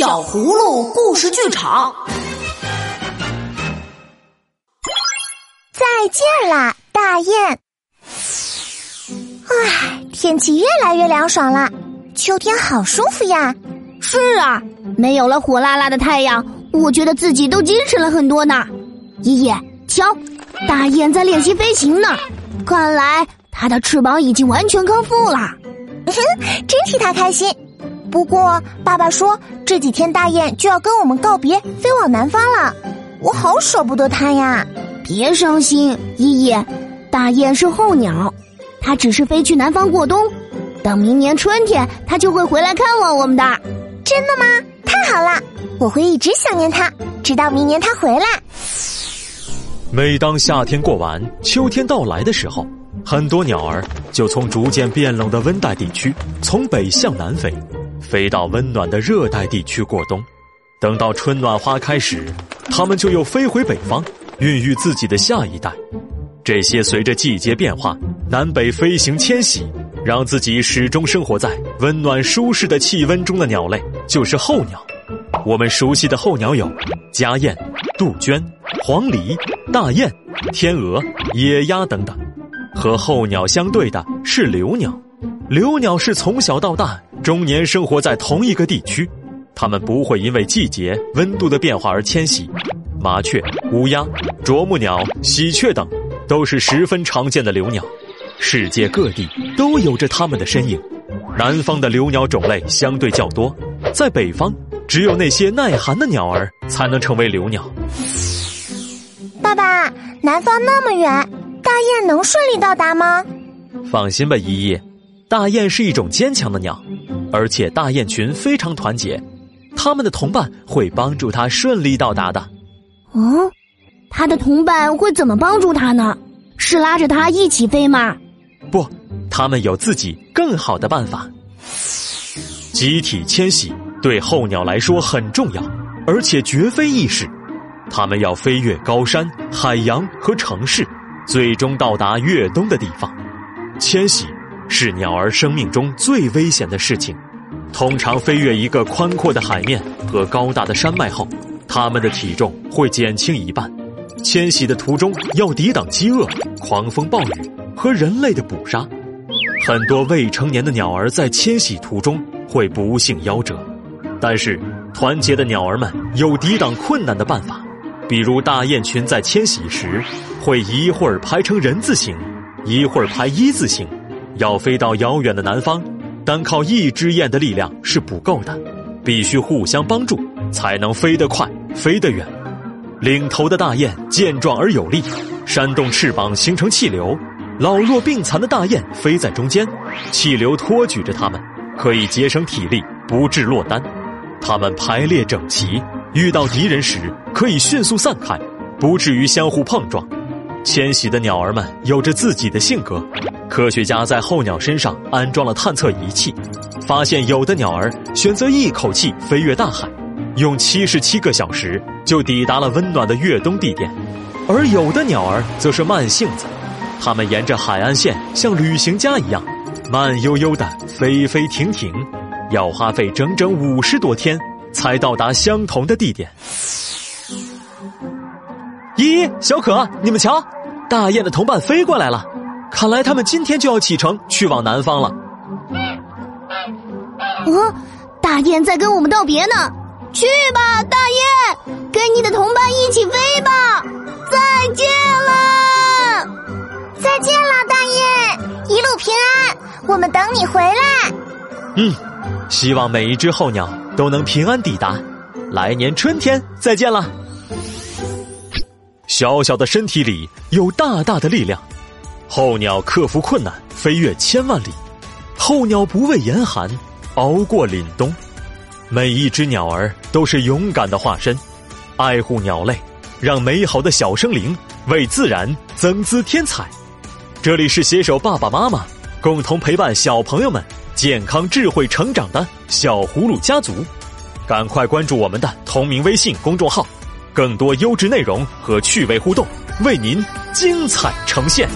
小葫芦故事剧场。再见啦，大雁！唉，天气越来越凉爽了，秋天好舒服呀。是啊，没有了火辣辣的太阳，我觉得自己都精神了很多呢。爷爷，瞧，大雁在练习飞行呢，看来它的翅膀已经完全康复了。真替它开心。不过，爸爸说这几天大雁就要跟我们告别，飞往南方了，我好舍不得它呀。别伤心，依依，大雁是候鸟，它只是飞去南方过冬，等明年春天，它就会回来看望我们的。真的吗？太好了，我会一直想念它，直到明年它回来。每当夏天过完，秋天到来的时候，很多鸟儿就从逐渐变冷的温带地区从北向南飞。飞到温暖的热带地区过冬，等到春暖花开时，它们就又飞回北方，孕育自己的下一代。这些随着季节变化南北飞行迁徙，让自己始终生活在温暖舒适的气温中的鸟类，就是候鸟。我们熟悉的候鸟有家燕、杜鹃、黄鹂、大雁、天鹅、野鸭等等。和候鸟相对的是留鸟，留鸟是从小到大。终年生活在同一个地区，它们不会因为季节、温度的变化而迁徙。麻雀、乌鸦、啄木鸟、喜鹊等都是十分常见的留鸟，世界各地都有着它们的身影。南方的留鸟种类相对较多，在北方，只有那些耐寒的鸟儿才能成为留鸟。爸爸，南方那么远，大雁能顺利到达吗？放心吧，依依。大雁是一种坚强的鸟，而且大雁群非常团结，它们的同伴会帮助它顺利到达的。哦，它的同伴会怎么帮助它呢？是拉着它一起飞吗？不，它们有自己更好的办法。集体迁徙对候鸟来说很重要，而且绝非易事。它们要飞越高山、海洋和城市，最终到达越冬的地方。迁徙。是鸟儿生命中最危险的事情。通常飞越一个宽阔的海面和高大的山脉后，它们的体重会减轻一半。迁徙的途中要抵挡饥饿、狂风暴雨和人类的捕杀。很多未成年的鸟儿在迁徙途中会不幸夭折。但是，团结的鸟儿们有抵挡困难的办法。比如，大雁群在迁徙时会一会儿排成人字形，一会儿排一字形。要飞到遥远的南方，单靠一只雁的力量是不够的，必须互相帮助，才能飞得快、飞得远。领头的大雁健壮而有力，扇动翅膀形成气流；老弱病残的大雁飞在中间，气流托举着它们，可以节省体力，不致落单。它们排列整齐，遇到敌人时可以迅速散开，不至于相互碰撞。迁徙的鸟儿们有着自己的性格。科学家在候鸟身上安装了探测仪器，发现有的鸟儿选择一口气飞越大海，用七十七个小时就抵达了温暖的越冬地点；而有的鸟儿则是慢性子，它们沿着海岸线像旅行家一样，慢悠悠的飞飞停停，要花费整整五十多天才到达相同的地点。咦，小可，你们瞧，大雁的同伴飞过来了。看来他们今天就要启程去往南方了。哦，大雁在跟我们道别呢，去吧，大雁，跟你的同伴一起飞吧，再见了，再见了，大雁，一路平安，我们等你回来。嗯，希望每一只候鸟都能平安抵达，来年春天再见了。小小的身体里有大大的力量。候鸟克服困难，飞越千万里；候鸟不畏严寒，熬过凛冬。每一只鸟儿都是勇敢的化身，爱护鸟类，让美好的小生灵为自然增姿添彩。这里是携手爸爸妈妈，共同陪伴小朋友们健康智慧成长的小葫芦家族。赶快关注我们的同名微信公众号，更多优质内容和趣味互动为您精彩呈现。